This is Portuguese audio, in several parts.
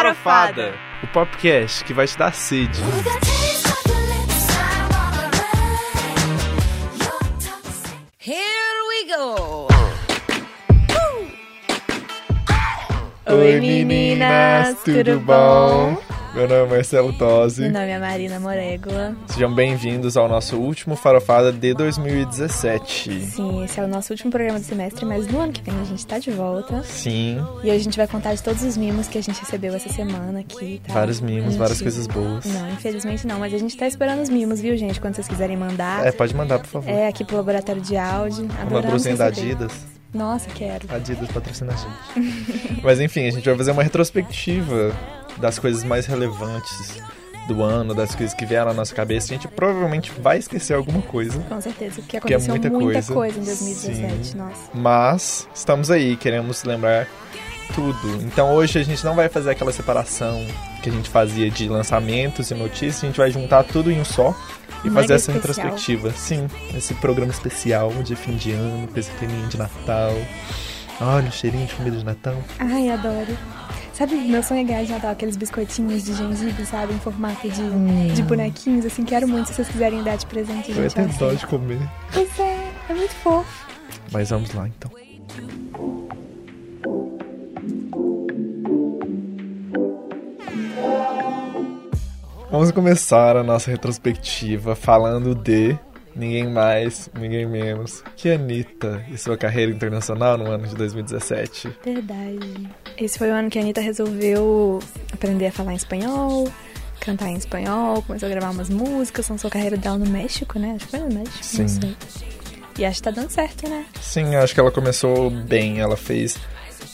Farofada, o podcast que vai te dar sede. Here we go! Oi meninas, tudo bom? Meu nome é Marcelo Tosi. Meu nome é Marina Morégula. Sejam bem-vindos ao nosso último Farofada de 2017. Sim, esse é o nosso último programa do semestre, mas no ano que vem a gente tá de volta. Sim, E hoje a gente vai contar de todos os mimos que a gente recebeu essa semana aqui, tá? vários mimos, várias Mentira. coisas boas. Não, infelizmente não, mas a gente tá esperando os mimos, viu, gente? Quando vocês quiserem mandar. É, pode mandar, por favor. É, aqui pro laboratório de áudio. Uma Adoramos blusinha da. Adidas. Nossa, quero. Adidas patrocina a gente. Mas enfim, a gente vai fazer uma retrospectiva das coisas mais relevantes do ano, das coisas que vieram na nossa cabeça. A gente provavelmente vai esquecer alguma coisa. Com certeza, porque Que é aconteceu muita muita, coisa. coisa. em 2017, Sim. nossa. Mas estamos aí, queremos lembrar tudo. Então hoje a gente não vai fazer aquela separação que a gente fazia de lançamentos e notícias, a gente vai juntar tudo em um só e Mega fazer essa especial. retrospectiva. Sim, esse programa especial de fim de ano, com esse de Natal. Olha o cheirinho de comida de Natal. Ai, adoro. Sabe, meu sonho é ganhar de Natal aqueles biscoitinhos de gengibre, sabe? Em formato de, de bonequinhos, assim. Quero muito se vocês quiserem dar de presente, Hum. Eu ia gente. eu dó aceito. de comer. Pois é, é muito fofo. Mas vamos lá então. Vamos começar a nossa retrospectiva falando de ninguém mais, ninguém menos que Anitta e sua carreira internacional no ano de 2017. Verdade. Esse foi o ano que a Anitta resolveu aprender a falar em espanhol, cantar em espanhol, começou a gravar umas músicas, lançou a carreira dela no México, né? Acho que foi no México, Sim. não sei. E acho que tá dando certo, né? Sim, acho que ela começou bem. Ela fez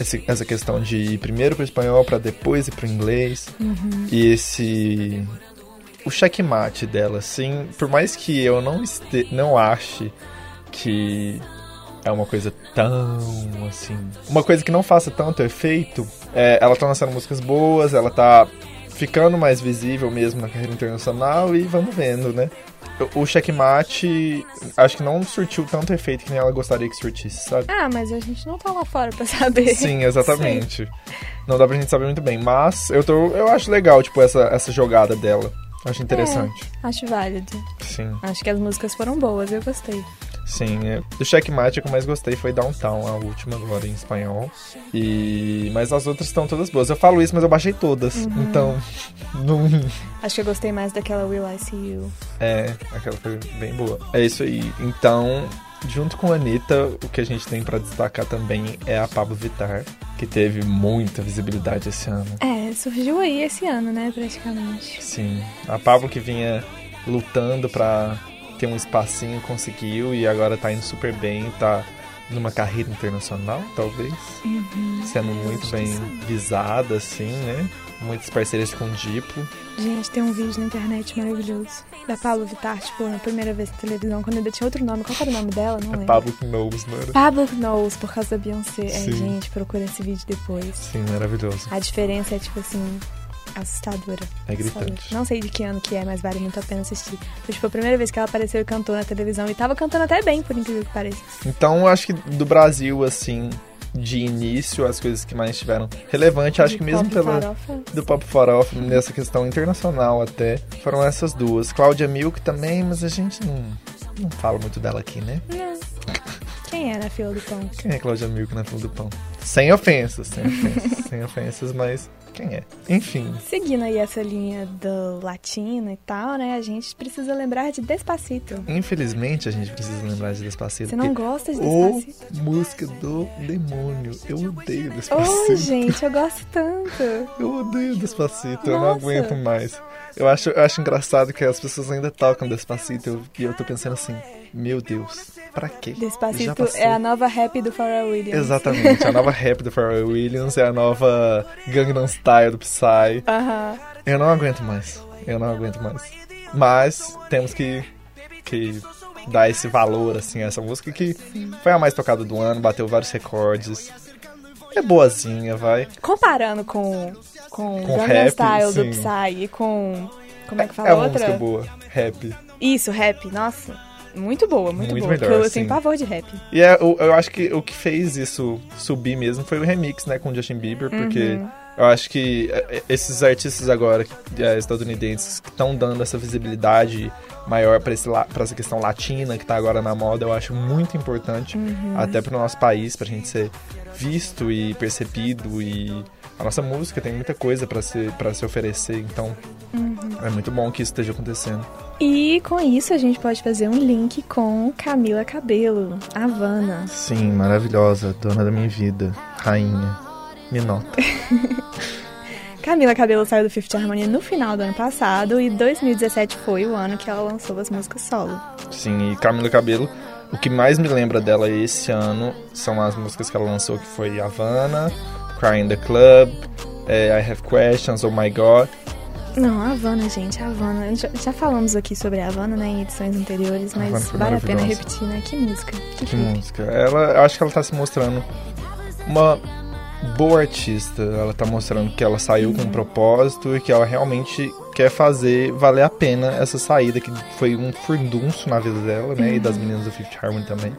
esse- essa questão de ir primeiro pro espanhol para depois ir pro inglês. E esse. O checkmate dela, assim, por mais que eu não, este... não ache que é uma coisa tão assim. Uma coisa que não faça tanto efeito, é, ela tá lançando músicas boas, ela tá ficando mais visível mesmo na carreira internacional e vamos vendo, né? O- checkmate acho que não surtiu tanto efeito que nem ela gostaria que surtisse, sabe? Ah, mas a gente não tá lá fora pra saber. Sim, exatamente. Não dá pra gente saber muito bem, mas eu tô, eu acho legal, tipo, essa, essa jogada dela. Acho interessante. Acho válido. Sim, Acho que as músicas foram boas, eu gostei. sim. é. Do checkmate, a que eu mais gostei foi Downtown, a última agora em espanhol. E mas as outras estão todas boas. Eu falo isso, mas eu baixei todas. Então, não Acho que eu gostei mais daquela Will I See You. é, aquela foi bem boa. É isso aí. Então, junto com a Anitta, o que a gente tem pra destacar também é a Pablo Vittar, que teve muita visibilidade esse ano. É, surgiu aí esse ano, né, praticamente. Sim, a Pablo que vinha lutando pra ter um espacinho, conseguiu e agora tá indo super bem, tá numa carreira internacional, talvez, sendo muito bem visada, assim, né? Muitas parcerias com o Diplo. Gente, tem um vídeo na internet maravilhoso. Da Pablo Vittar, tipo, na primeira vez na televisão, quando ainda tinha outro nome. Qual era o nome dela? Não É lembro. Pablo Knows, não era? Pablo Knows, por causa da Beyoncé. É, Sim. gente, procura esse vídeo depois. Sim, maravilhoso. A diferença é, tipo assim, assustadora. É Assustadora. gritante. Não sei de que ano que é, mas vale muito a pena assistir. Foi, tipo, a primeira vez que ela apareceu e cantou na televisão. E tava cantando até bem, por incrível que pareça. Então, acho que do Brasil, assim, de início, as coisas que mais tiveram relevante, acho que mesmo farofa. do Pop Farofa, nessa questão internacional até, foram essas duas. Cláudia Milk também, mas a gente não, não fala muito dela aqui, né? Não. Quem é na fila do pão? Quem é Cláudia Milk na fila do pão? Sem ofensas, sem ofensas, sem ofensas, mas quem é? Enfim, Seguindo aí essa linha do latino e tal, né? A gente precisa lembrar de Despacito. infelizmente a gente precisa lembrar de Despacito. Você não gosta de Despacito? música do demônio. Eu odeio Oh, Despacito. gente, eu gosto tanto. Eu odeio Despacito, eu não Nossa. aguento mais. Eu acho, eu acho engraçado que as pessoas ainda tocam Despacito eu- e eu tô pensando assim, meu Deus, pra quê? Despacito é a nova rap do Pharrell Williams. Exatamente, a nova rap do Pharrell Williams é a nova Gangnam Style do Psy. Eu não aguento mais, eu não aguento mais. Mas temos que, que dar esse valor, assim, a essa música que foi a mais tocada do ano, bateu vários recordes. É boazinha, vai. Comparando com, com, Com Gangnam rap, Style do sim. Psy e com... Como é que É fala uma outra? música boa, rap. Isso, rap. Nossa. Muito boa, muito, Muito boa. melhor, porque eu tenho sim. pavor de rap. E é, o- eu acho que o que fez isso subir mesmo foi o remix, né, com o Justin Bieber, porque eu acho que é, é, esses artistas agora é, estadunidenses que estão dando essa visibilidade maior para essa questão latina que tá agora na moda, eu acho muito importante, até pro nosso país, pra gente ser visto e percebido e a nossa música tem muita coisa para se, pra se oferecer, então é muito bom que isso esteja acontecendo. E com isso a gente pode fazer um link com Camila Cabelo, Havana. Sim, maravilhosa, dona da minha vida, rainha, me nota. Camila Cabelo saiu do Fifth Harmony no final do ano passado e 2017 foi o ano que ela lançou as músicas solo. Sim, e Camila Cabelo, o que mais me lembra dela esse ano são as músicas que ela lançou, que foi Havana, Cry in the Club, eh, I Have Questions, Oh My God. Não, a Havana, gente, a Havana. Já, já falamos aqui sobre a Havana, né, em edições anteriores, mas vale a pena repetir, né? Que música. Que, Que música. Ela, eu acho que ela tá se mostrando uma boa artista. Ela tá mostrando que ela saiu com um propósito e que ela realmente quer fazer valer a pena essa saída, que foi um furdunço na vida dela, né? E das meninas do Fifth Harmony também.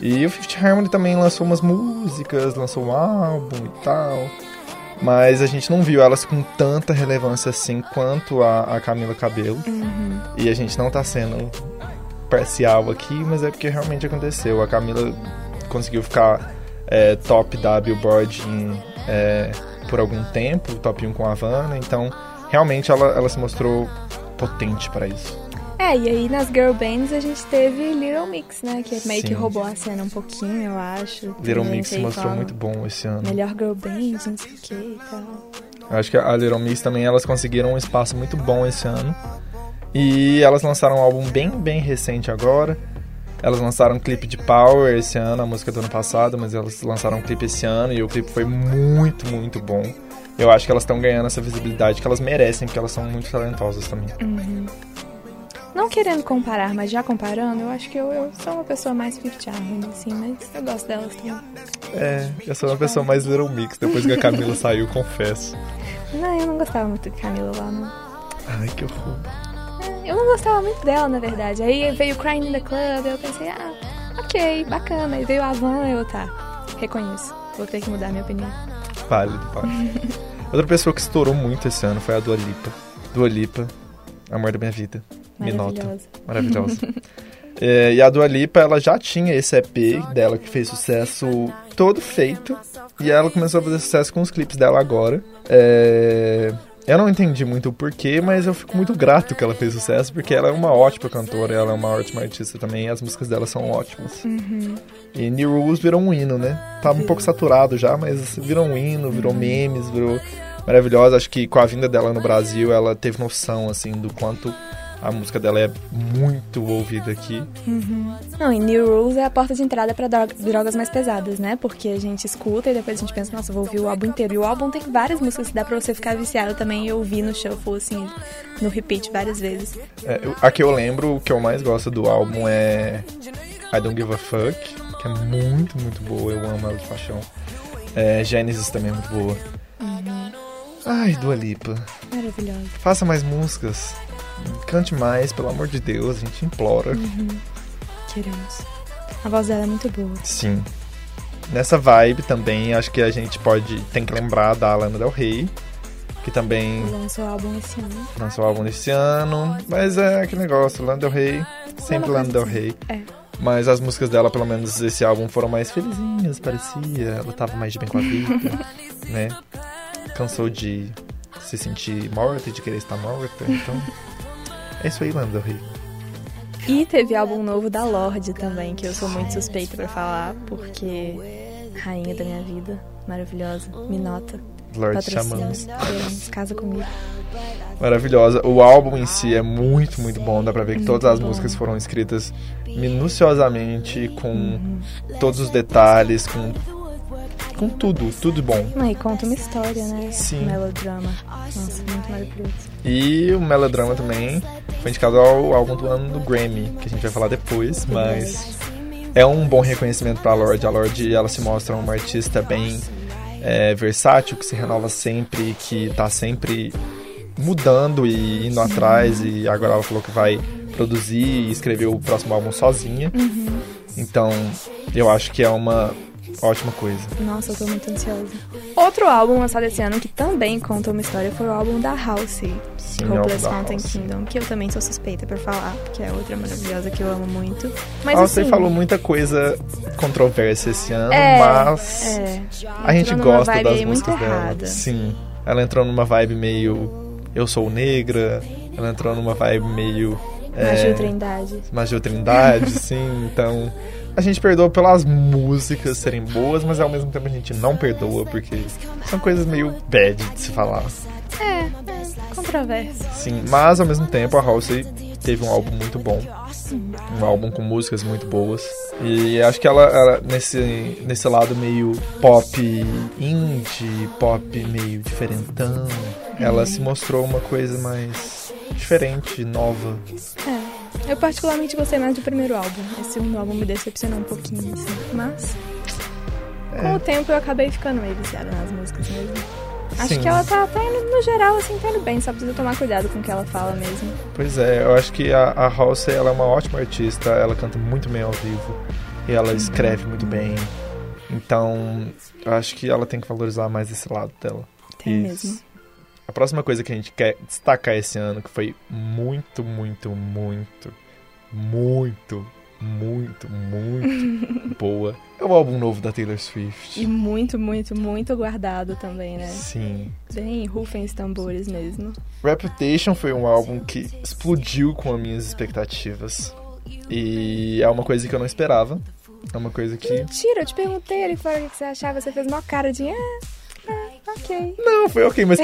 E o Fifth Harmony também lançou umas músicas, lançou um álbum e tal. Mas a gente não viu elas com tanta relevância assim quanto a, a Camila Cabelo. E a gente não tá sendo parcial aqui, mas é porque realmente aconteceu. A Camila conseguiu ficar é, top da Billboard em, é, por algum tempo, top 1 com a Havana, então realmente ela, ela se mostrou potente para isso. É, e aí nas girl bands a gente teve Little Mix, né? Que meio que roubou a cena um pouquinho, eu acho. Little Mix se mostrou muito bom esse ano. Melhor girl band, não sei o que e tal. Eu acho que a Little Mix também elas conseguiram um espaço muito bom esse ano. E elas lançaram um álbum bem, bem recente agora. Elas lançaram um clipe de Power esse ano, a música do ano passado, mas elas lançaram um clipe esse ano e o clipe foi muito, muito bom. Eu acho que elas estão ganhando essa visibilidade que elas merecem, porque elas são muito talentosas também. Não querendo comparar, mas já comparando, eu acho que eu, eu sou uma pessoa mais Fifth Harmony, assim, mas eu gosto delas também. É, eu sou uma pessoa mais Little Mix, depois que a Camila saiu, confesso. Não, eu não gostava muito de Camila lá, não. Ai, que horror. Eu não gostava muito dela, na verdade. Aí veio Crying in the Club, eu pensei, ah, ok, bacana. Aí veio a Van, eu, tá, reconheço. Vou ter que mudar minha opinião. Válido, válido. Outra pessoa que estourou muito esse ano foi a Dua Lipa. Dua Lipa, amor da minha vida. Me nota. Maravilhosa. É, e a Dua Lipa, ela já tinha esse EP dela que fez sucesso todo feito. E ela começou a fazer sucesso com os clipes dela agora. É, eu não entendi muito o porquê, mas eu fico muito grato que ela fez sucesso, porque ela é uma ótima cantora, ela é uma ótima artista também, e as músicas dela são ótimas. E New Rules virou um hino, né? Tava um pouco saturado já, mas virou um hino, virou memes, virou maravilhosa. Acho que com a vinda dela no Brasil, ela teve noção, assim, do quanto a música dela é muito ouvida aqui. Não, e New Rules é a porta de entrada pra dro- drogas mais pesadas, né? Porque a gente escuta e depois a gente pensa, nossa, vou ouvir o álbum inteiro. E o álbum tem várias músicas que dá pra você ficar viciado também e ouvir no shuffle, assim, no repeat várias vezes. É, eu- a que eu lembro, o que eu mais gosto do álbum é I Don't Give a Fuck, que é muito, muito boa. Eu amo ela de paixão. É, Genesis também é muito boa. Ai, Dua Lipa. Maravilhosa. Faça mais músicas. Cante mais, pelo amor de Deus, a gente implora. Queremos. A voz dela é muito boa. Sim. Nessa vibe também, acho que a gente pode. Tem que lembrar da Lana Del Rey, que também Lançou o álbum esse ano. lançou o álbum desse ano. Mas é aquele negócio, Lana Del Rey, sempre Lana Del Rey. É. Mas as músicas dela, pelo menos esse álbum, foram mais felizinhas, parecia. Ela tava mais de bem com a vida, né? Cansou de se sentir morta e de querer estar morta. Então, é isso aí, Lana Del Rey. E teve álbum novo da Lorde também, que eu sou muito suspeita pra falar, porque rainha da minha vida, maravilhosa, me nota. Lorde chamamos. casa comigo. Maravilhosa. O álbum em si é muito, muito bom. Dá pra ver que todas as bom. músicas foram escritas minuciosamente, com todos os detalhes, com, com tudo, tudo bom. E conta uma história, né? Sim. Melodrama. Nossa, muito maravilhoso. E o Melodrama também foi indicado ao álbum do ano do Grammy, que a gente vai falar depois, mas é um bom reconhecimento pra Lorde. A Lorde, ela se mostra uma artista bem é, versátil, que se renova sempre, que tá sempre mudando e indo atrás, e agora ela falou que vai produzir e escrever o próximo álbum sozinha. Então, eu acho que é uma ótima coisa. Nossa, eu tô muito ansiosa. Outro álbum lançado esse ano que também conta uma história foi o álbum da House, Sim, Hopeless da Fountain House. Kingdom, que eu também sou suspeita por falar, porque é outra maravilhosa que eu amo muito. Mas você assim, falou muita coisa controversa esse ano, É, mas é, a gente gosta das muito músicas dela. errada. Sim. Ela entrou numa vibe meio eu sou negra, ela entrou numa vibe meio Magia é, Trindade. Magia Trindade, sim. Então, a gente perdoa pelas músicas serem boas, mas ao mesmo tempo a gente não perdoa porque são coisas meio bad de se falar. É, é, controverso. Sim, mas ao mesmo tempo a Halsey teve um álbum muito bom. Um álbum com músicas muito boas. E acho que ela, ela, nesse, nesse lado meio pop indie, pop meio diferentão, ela se mostrou uma coisa mais diferente, nova. É. Eu particularmente gostei mais do primeiro álbum. Esse segundo álbum me decepcionou um pouquinho, assim. Mas, com É. o tempo, eu acabei ficando meio viciada nas músicas mesmo. Acho Sim. que ela tá, tá indo, no geral, assim, tá indo bem. Só precisa tomar cuidado com o que ela fala mesmo. Pois é, eu acho que a, a Halsey ela é uma ótima artista, ela canta muito bem ao vivo e ela escreve muito bem. Então, eu acho que ela tem que valorizar mais esse lado dela. Tem Isso. mesmo. A próxima coisa que a gente quer destacar esse ano, que foi muito, muito, muito, muito, muito, muito boa, é o álbum novo da Taylor E Swift. muito, muito, muito guardado também, né? Sim. Bem rufem os tambores mesmo. Reputation foi um álbum que explodiu com as minhas expectativas. E é uma coisa que eu não esperava. É uma coisa que. Mentira, eu te perguntei ali fora o que você achava. Você fez uma cara de... Ah, ok. Não, foi ok, mas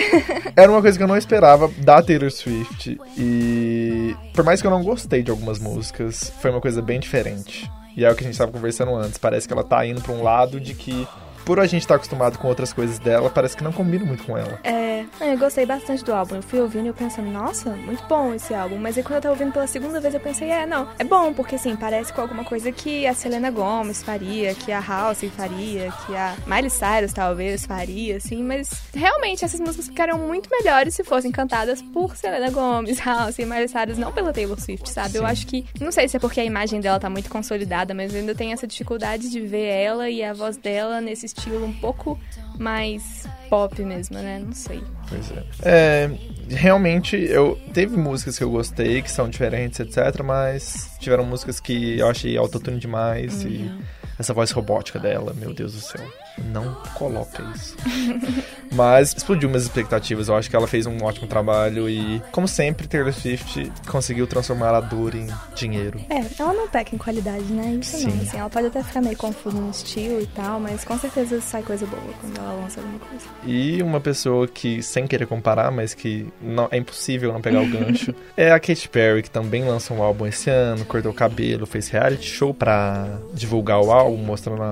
era uma coisa que eu não esperava da Taylor Swift. E por mais que eu não gostei de algumas músicas, foi uma coisa bem diferente. E é o que a gente estava conversando antes. Parece que ela tá indo pra um lado de que, por a gente estar acostumado com outras coisas dela, parece que não combina muito com ela. É, eu gostei bastante do álbum. Eu fui ouvindo e eu pensando, nossa, muito bom esse álbum. Mas aí quando eu tava ouvindo pela segunda vez, eu pensei, é, não, é bom, porque assim, parece com alguma coisa que a Selena Gomez faria, que a House faria, que a Miley Cyrus talvez faria, assim, mas realmente essas músicas ficariam muito melhores se fossem cantadas por Selena Gomez, House e Miley Cyrus, não pela Taylor Swift, sabe? Eu Sim. acho que, não sei se é porque a imagem dela tá muito consolidada, mas eu ainda tenho essa dificuldade de ver ela e a voz dela nesse estilo um pouco mais pop mesmo, né? Não sei. Pois é. É, realmente, eu teve músicas que eu gostei, que são diferentes, etc. Mas tiveram músicas que eu achei autotune demais e essa voz robótica dela, meu Deus do céu. Não coloca isso. mas explodiu minhas expectativas. Eu acho que ela fez um ótimo trabalho e, como sempre, Taylor Swift conseguiu transformar a dor em dinheiro. É, ela não peca em qualidade, né? Isso Sim. não. Assim, ela pode até ficar meio confusa no estilo e tal, mas com certeza sai coisa boa quando ela lança alguma coisa. E uma pessoa que, sem querer comparar, mas que não, é impossível não pegar o gancho, é a Katy Perry, que também lançou um álbum esse ano, cortou o cabelo, fez reality show pra divulgar o álbum, mostrando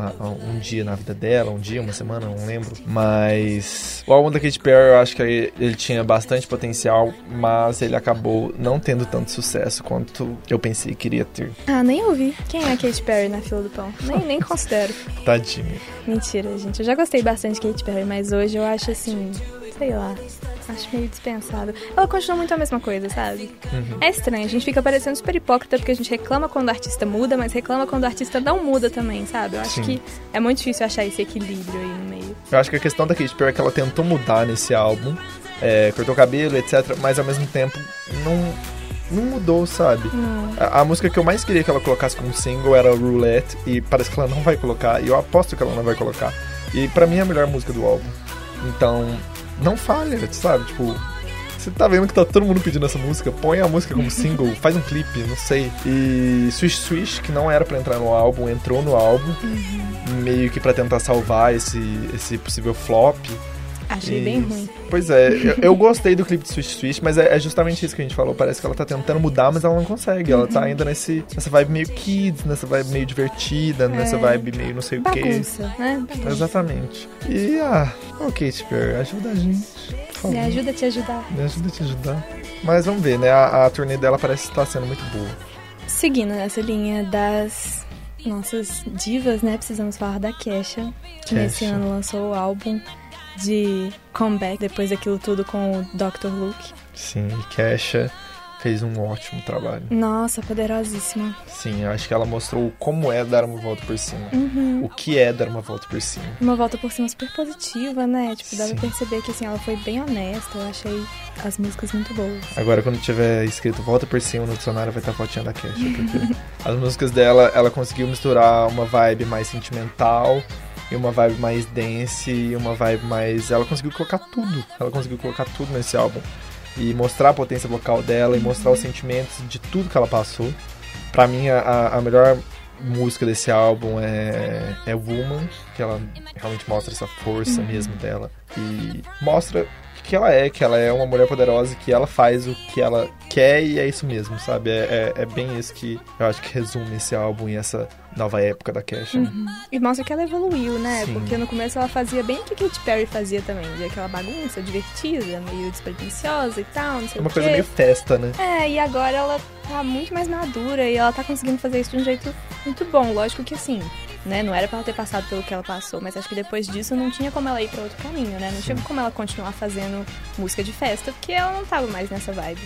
um dia na vida dela, um dia, uma semana, não lembro. Mas o álbum da Katy Perry, eu acho que ele, ele tinha bastante potencial, mas ele acabou não tendo tanto sucesso quanto eu pensei que iria ter. Ah, nem ouvi. Quem é a Katy Perry na fila do pão? Nem, nem considero. Tadinho. Mentira, gente. Eu já gostei bastante de Katy Perry, mas hoje eu acho assim, sei lá. Acho meio dispensável. Ela continua muito a mesma coisa, sabe? Uhum. É estranho, a gente fica parecendo super hipócrita porque a gente reclama quando o artista muda, mas reclama quando o artista não muda também, sabe? Eu acho Sim. que é muito difícil achar esse equilíbrio aí no meio. Eu acho que a questão da Katy Perry é que ela tentou mudar nesse álbum, é, cortou o cabelo, etc, mas ao mesmo tempo não, não mudou, sabe? Não. A, a música que eu mais queria que ela colocasse como single era Roulette, e parece que ela não vai colocar, e eu aposto que ela não vai colocar. E pra mim é a melhor música do álbum. Então, não falha, sabe? Tipo, você tá vendo que tá todo mundo pedindo essa música, põe a música como single, faz um clipe, não sei. E Swish Swish, que não era pra entrar no álbum, entrou no álbum, meio que pra tentar salvar esse, esse possível flop. Achei E- bem ruim. Pois é, eu, eu gostei do clipe de Swish Swish, mas é, é justamente isso que a gente falou. Parece que ela tá tentando mudar, mas ela não consegue. Ela tá ainda nesse, nessa vibe meio kids, nessa vibe meio divertida, nessa É. vibe meio não sei o quê. Bagunça, né? Bagunça. Exatamente. E, ah, ok, Perry, ajuda a gente. Me ajuda a te ajudar. Me ajuda a te ajudar. Mas vamos ver, né? A, a turnê dela parece estar sendo muito boa. Seguindo nessa linha das nossas divas, né? Precisamos falar da Kesha, que nesse Kesha. ano lançou o álbum de comeback depois daquilo tudo com o Dr. Luke. Sim, e Kesha fez um ótimo trabalho. Nossa, poderosíssima. Sim, eu acho que ela mostrou como é dar uma volta por cima. Uhum. O que é dar uma volta por cima. Uma volta por cima super positiva, né? Tipo, dá Sim. pra perceber que assim, ela foi bem honesta. Eu achei as músicas muito boas. Agora, quando tiver escrito volta por cima no dicionário, vai estar a fotinha da Kesha. Porque as músicas dela, ela conseguiu misturar uma vibe mais sentimental e uma vibe mais dance e uma vibe mais. Ela conseguiu colocar tudo. Ela conseguiu colocar tudo nesse álbum. E mostrar a potência vocal dela e mostrar os sentimentos de tudo que ela passou. Pra mim, a, a melhor música desse álbum é, é Woman, que ela realmente mostra essa força mesmo dela. E mostra que ela é, que ela é uma mulher poderosa, que ela faz o que ela quer e é isso mesmo, sabe? É, é, é bem isso que eu acho que resume esse álbum e essa nova época da Kesha. né? E mostra que ela evoluiu, né? Sim. Porque no começo ela fazia bem o que Katy Perry fazia também. De aquela bagunça divertida, meio despretensiosa e tal, não sei É uma o coisa meio festa, né? É, e agora ela tá muito mais madura e ela tá conseguindo fazer isso de um jeito muito bom. Lógico que assim, né? Não era pra ela ter passado pelo que ela passou, mas acho que depois disso não tinha como ela ir pra outro caminho, né? Não tinha como ela continuar fazendo música de festa, porque ela não tava mais nessa vibe.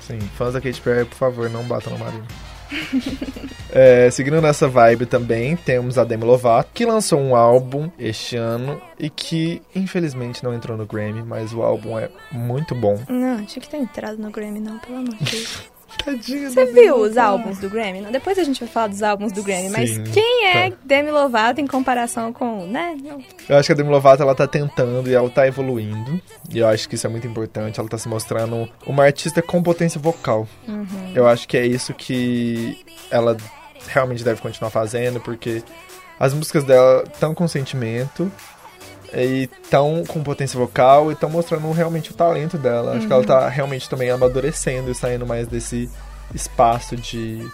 Sim, fãs da Katy Perry, por favor, não batam na Marina. É, seguindo nessa vibe também, temos a Demi Lovato, que lançou um álbum este ano e que infelizmente não entrou no Grammy, mas o álbum é muito bom. Não, tinha que ter entrado no Grammy, não, pelo amor de Deus. Tadinha Você viu os álbuns do Grammy? Não, Depois a gente vai falar dos álbuns do Grammy, mas Sim, quem é tá. Demi Lovato em comparação com, né? Eu acho que a Demi Lovato ela tá tentando e ela tá evoluindo. E eu acho que isso é muito importante. Ela tá se mostrando uma artista com potência vocal. Eu acho que é isso que ela realmente deve continuar fazendo, porque as músicas dela estão com sentimento e estão com potência vocal e estão mostrando realmente o talento dela. Acho que ela tá realmente também amadurecendo e saindo mais desse espaço de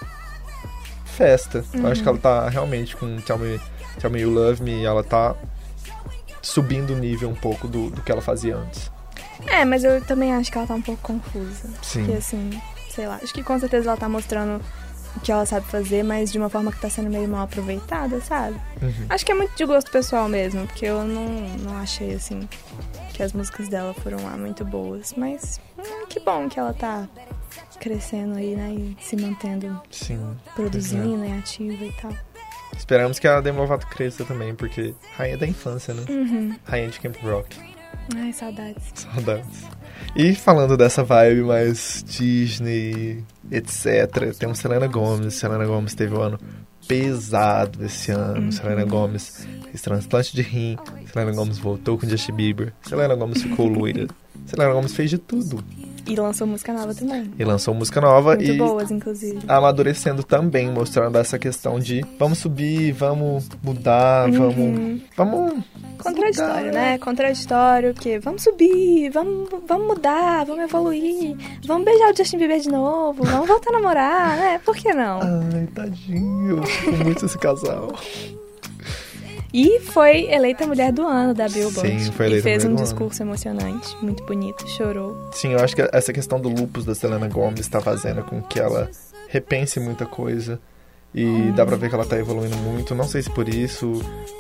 festa. Eu acho que ela tá realmente com Tell Me, Tell Me You Love Me, ela tá subindo o nível um pouco do, do que ela fazia antes. É, mas eu também acho que ela tá um pouco confusa. Sim. Porque assim, sei lá, acho que com certeza ela tá mostrando o que ela sabe fazer, mas de uma forma que tá sendo meio mal aproveitada, sabe? Uhum. Acho que é muito de gosto pessoal mesmo, porque eu não, não achei assim que as músicas dela foram lá muito boas. Mas hum, que bom que ela tá crescendo aí, né? E se mantendo Sim. produzindo e ativa e tal. Esperamos que a Demi Lovato cresça também, porque rainha da infância, né? Uhum. Rainha de Camp Rock. Ai, saudades. Saudades. E falando dessa vibe mais Disney, etc., temos Selena Gomez. Selena Gomez teve um ano pesado esse ano. Selena Gomez fez transplante de rim. Selena Gomez voltou com Justin Bieber. Selena Gomez ficou loira. Selena Gomez fez de tudo. E lançou música nova também. E lançou música nova Muito e boas, inclusive. amadurecendo também, mostrando essa questão de vamos subir, vamos mudar, vamos. Vamos. Contraditório, mudar, né? Contraditório, porque vamos subir, vamos, vamos mudar, vamos evoluir, vamos beijar o Justin Bieber de novo, vamos voltar a namorar, né? Por que não? Ai, tadinho. Eu muito esse casal. E foi eleita Mulher do Ano da Billboard. Sim, foi E eleita fez Mulher um do Ano. discurso emocionante, muito bonito, chorou. Sim, eu acho que essa questão do lupus da Selena Gomez está fazendo com que ela repense muita coisa. E dá pra ver que ela tá evoluindo muito. Não sei se por isso,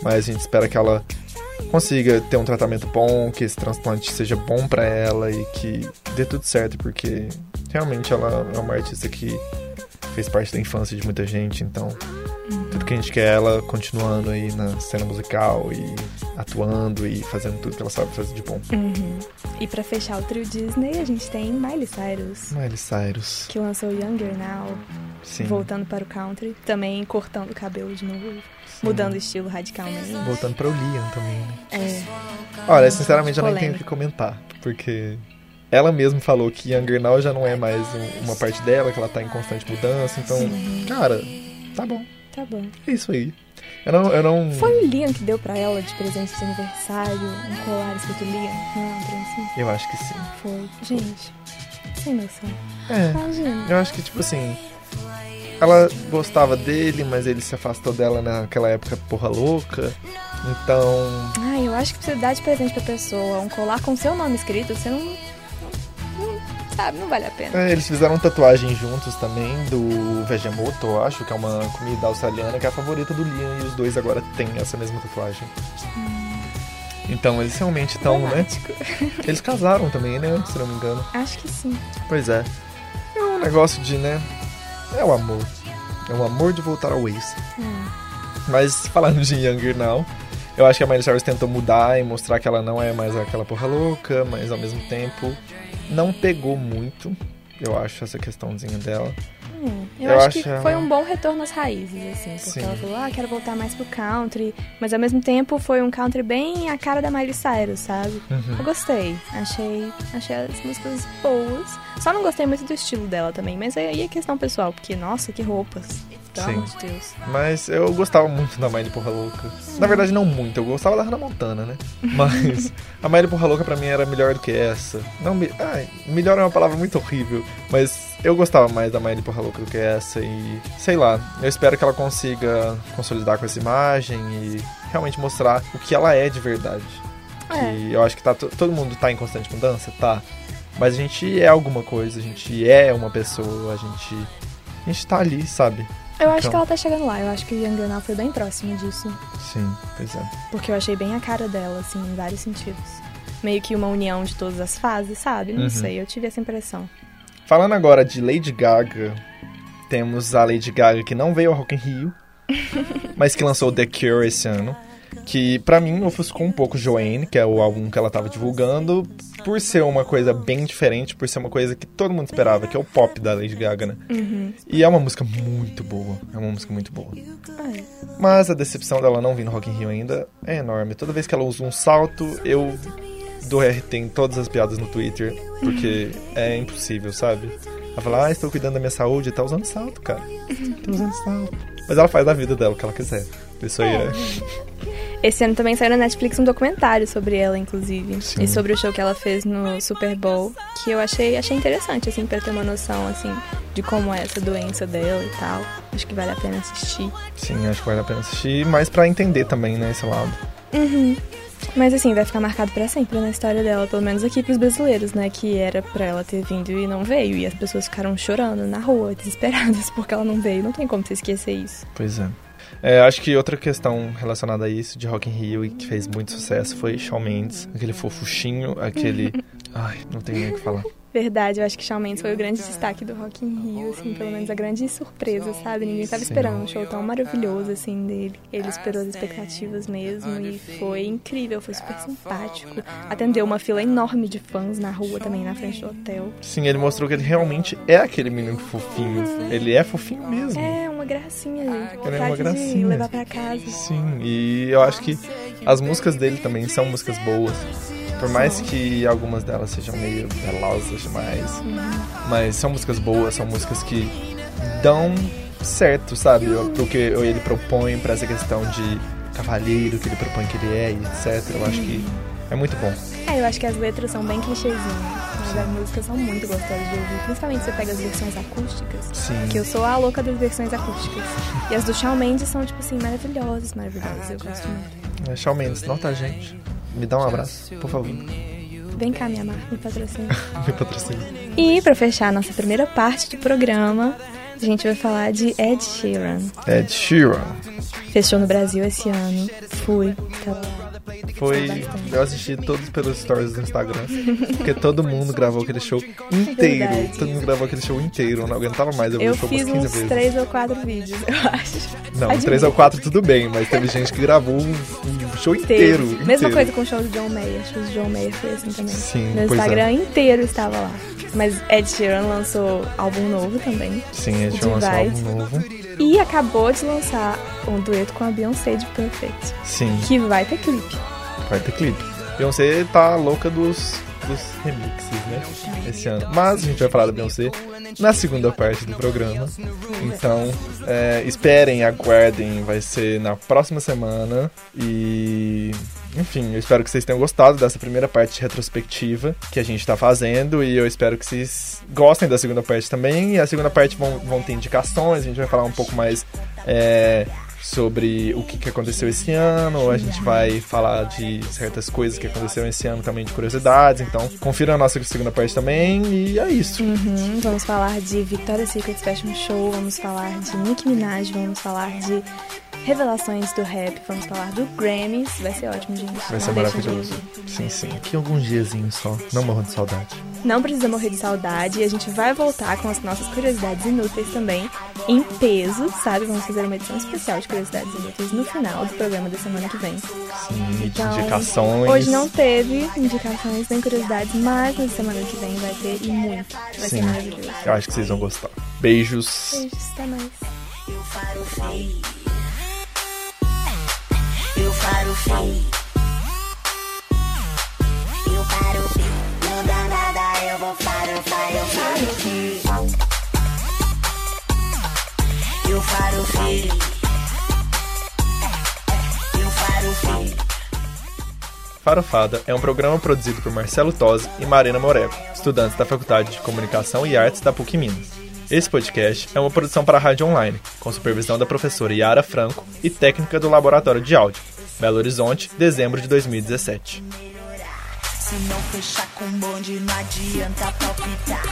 mas a gente espera que ela consiga ter um tratamento bom, que esse transplante seja bom pra ela e que dê tudo certo, porque realmente ela é uma artista que fez parte da infância de muita gente, então tudo que a gente quer ela continuando aí na cena musical e atuando e fazendo tudo que ela sabe fazer de bom. Uhum. E pra fechar o trio Disney, a gente tem Miley Cyrus, Miley Cyrus. que lançou Younger Now, Sim. voltando para o country, também cortando o cabelo de novo, mudando o estilo radicalmente. Voltando pra o Liam também, né? É, Olha, sinceramente eu nem tenho o que comentar, porque ela mesma falou que Younger Now já não é mais um- uma parte dela, que ela tá em constante mudança, então, cara, tá bom, tá bom. é isso aí. Eu não, eu não... Foi o Liam que deu pra ela de presente de aniversário um colar escrito Liam? Não, assim. Eu acho que sim. Foi. Gente, sem noção. É, Imagina. eu acho que, tipo assim, ela gostava dele, mas ele se afastou dela naquela época porra louca, então... Ai, eu acho que você dar de presente pra pessoa um colar com seu nome escrito, você não. Não sabe, não vale a pena. É, eles fizeram tatuagem juntos também do Vegemoto, eu acho, que é uma comida australiana que é a favorita do Liam e os dois agora têm essa mesma tatuagem. Então eles realmente estão, né? Romântico. Eles casaram também, né? Se não me engano. Acho que sim. Pois é. Eu um negócio de, né? É o amor. É o amor de voltar ao ex. Mas falando de Younger Now, eu acho que a Miley Cyrus tentou mudar e mostrar que ela não é mais aquela porra louca, mas ao mesmo tempo não pegou muito. Eu acho essa questãozinha dela. Hum, eu, Eu acho, acho que ela- foi um bom retorno às raízes, assim, porque Sim. ela falou, ah, quero voltar mais pro country, mas ao mesmo tempo foi um country bem a cara da Miley Cyrus, sabe? Uhum. Eu gostei, achei, achei as músicas boas, só não gostei muito do estilo dela também, mas aí é questão pessoal, porque, nossa, que roupas, pelo Sim. amor de Deus. Mas eu gostava muito da Miley Porra Louca. Na verdade, não muito. Eu gostava da Hannah Montana, né? Mas a Miley Porra Louca pra mim era melhor do que essa. Não, me... Melhor é uma palavra muito horrível. Mas eu gostava mais da Miley Porra Louca do que essa. E sei lá, eu espero que ela consiga consolidar com essa imagem e realmente mostrar o que ela é de verdade. É. Que eu acho que tá, to- todo mundo tá em constante mudança, tá. Mas a gente é alguma coisa, a gente é uma pessoa, a gente. A gente tá ali, sabe? Eu acho Então. que ela tá chegando lá, eu acho que Young Girl Now foi bem próximo disso, Sim, pois é. porque eu achei bem a cara dela, assim, em vários sentidos. Meio que uma união de todas as fases, sabe? Não Uhum. sei, eu tive essa impressão. Falando agora de Lady Gaga, temos a Lady Gaga que não veio ao Rock in Rio, mas que lançou The Cure esse ano. Que pra mim ofuscou um pouco Joanne, que é o álbum que ela tava divulgando, por ser uma coisa bem diferente, por ser uma coisa que todo mundo esperava, que é o pop da Lady Gaga, né? Uhum. E é uma música muito boa, é uma música muito boa. É. Mas a decepção dela não vir no Rock in Rio ainda é enorme. Toda vez que ela usa um salto, eu dou RT em todas as piadas no Twitter, porque é impossível, sabe? Ela fala, ah, estou cuidando da minha saúde, tá usando salto, cara. Tá usando salto. Mas ela faz da vida dela o que ela quiser. Isso aí é. Esse ano também saiu na Netflix um documentário sobre ela, inclusive. Sim. E sobre o show que ela fez no Super Bowl, que eu achei, achei interessante, assim, pra ter uma noção, assim, de como é essa doença dela e tal. Acho que vale a pena assistir. Sim, acho que vale a pena assistir, mas pra entender também, né, esse lado. Uhum. Mas assim, vai ficar marcado pra sempre na história dela, pelo menos aqui pros brasileiros, né? Que era pra ela ter vindo e não veio. E as pessoas ficaram chorando na rua, desesperadas porque ela não veio. Não tem como você esquecer isso. Pois é. É, acho que outra questão relacionada a isso de Rock in Rio e que fez muito sucesso foi Shawn Mendes, aquele fofuchinho, aquele... Ai, não tenho nem o que falar. Verdade, eu acho que Shawn Mendes foi o grande destaque do Rock in Rio, assim, pelo menos a grande surpresa, sabe? Ninguém tava Sim. esperando um show tão maravilhoso, assim, dele. Ele esperou as expectativas mesmo e foi incrível, foi super simpático. Atendeu uma fila enorme de fãs na rua também, na frente do hotel. Sim, ele mostrou que ele realmente é aquele menino fofinho. Ele é fofinho mesmo. É, uma gracinha, gente. Ele é uma Vontade de gracinha. levar pra casa. Sim, e eu acho que as músicas dele também são músicas boas. Por mais que algumas delas sejam meio velozes demais. Mas são músicas boas, são músicas que dão certo, sabe? Pro que ele propõe pra essa questão de cavalheiro que ele propõe que ele é e etc. Eu acho que é muito bom. É, eu acho que as letras são bem clichêzinhas, mas as músicas são muito gostosas de ouvir. Principalmente se você pega as versões acústicas. Sim. Que eu sou a louca das versões acústicas. E as do Shawn Mendes são, tipo assim, maravilhosas, maravilhosas. Eu gosto muito. É, Shawn Mendes, nota a gente. Me dá um abraço, por favor. Vem cá, minha marca, me patrocina. Me patrocina. E pra fechar a nossa primeira parte do programa, a gente vai falar de Ed Sheeran. Ed Sheeran. Fechou no Brasil esse ano. Fui. Lá. Foi. Eu assisti todos pelos stories do Instagram. Porque todo mundo gravou aquele show inteiro. Verdade. Todo mundo gravou aquele show inteiro. Eu não aguentava mais. Eu vi Eu show fiz umas 15 uns vezes. três ou quatro vídeos, eu acho. Não, Admito. três ou quatro tudo bem, mas teve gente que gravou um show inteiro. Inteiro. Mesma coisa com o show do John Mayer. O show do John Mayer foi assim também. Sim, Meu pois é. Instagram inteiro estava lá. Mas Ed Sheeran lançou álbum novo também. Sim, a gente lançou um álbum novo. E acabou de lançar um dueto com a Beyoncé de Perfect. Sim, Que vai ter clipe. vai ter clipe. Beyoncé tá louca dos, dos remixes, né? Esse ano. Mas a gente vai falar da Beyoncé na segunda parte do programa. Então, é, esperem, aguardem. Vai ser na próxima semana. E. Enfim, eu espero que vocês tenham gostado dessa primeira parte retrospectiva que a gente tá fazendo. E eu espero que vocês gostem da segunda parte também. E a segunda parte vão, vão ter indicações, a gente vai falar um pouco mais. é, sobre o que, que aconteceu esse ano, a gente vai falar de certas coisas que aconteceram esse ano também, de curiosidades, então confira a nossa segunda parte também, e é isso. Uhum, vamos falar de Victoria's Secret Fashion Show, vamos falar de Nicki Minaj, vamos falar de revelações do rap, vamos falar do Grammys. Vai ser ótimo, gente. Vai ser Não maravilhoso. de- Sim, sim. Aqui alguns diazinhos só. Não morro de saudade. Não precisa morrer de saudade. E a gente vai voltar com as nossas curiosidades inúteis também, em peso, sabe? Vamos fazer uma edição especial de curiosidades inúteis no final do programa da semana que vem. Sim, de Então, indicações. Hoje não teve indicações nem curiosidades, mas na semana que vem vai ter e muito. Vai Sim. ser maravilhoso. Eu acho que vocês vão gostar. Beijos. Beijos, até mais. Farofada é um programa produzido por Marcelo Tosi e Marina Moreco, estudantes da Faculdade de Comunicação e Artes da PUC Minas. Esse podcast é uma produção para a rádio online, com supervisão da professora Yara Franco e técnica do Laboratório de Áudio. Belo Horizonte, dezembro de 2017. Se não fechar com bonde, não adianta palpitar.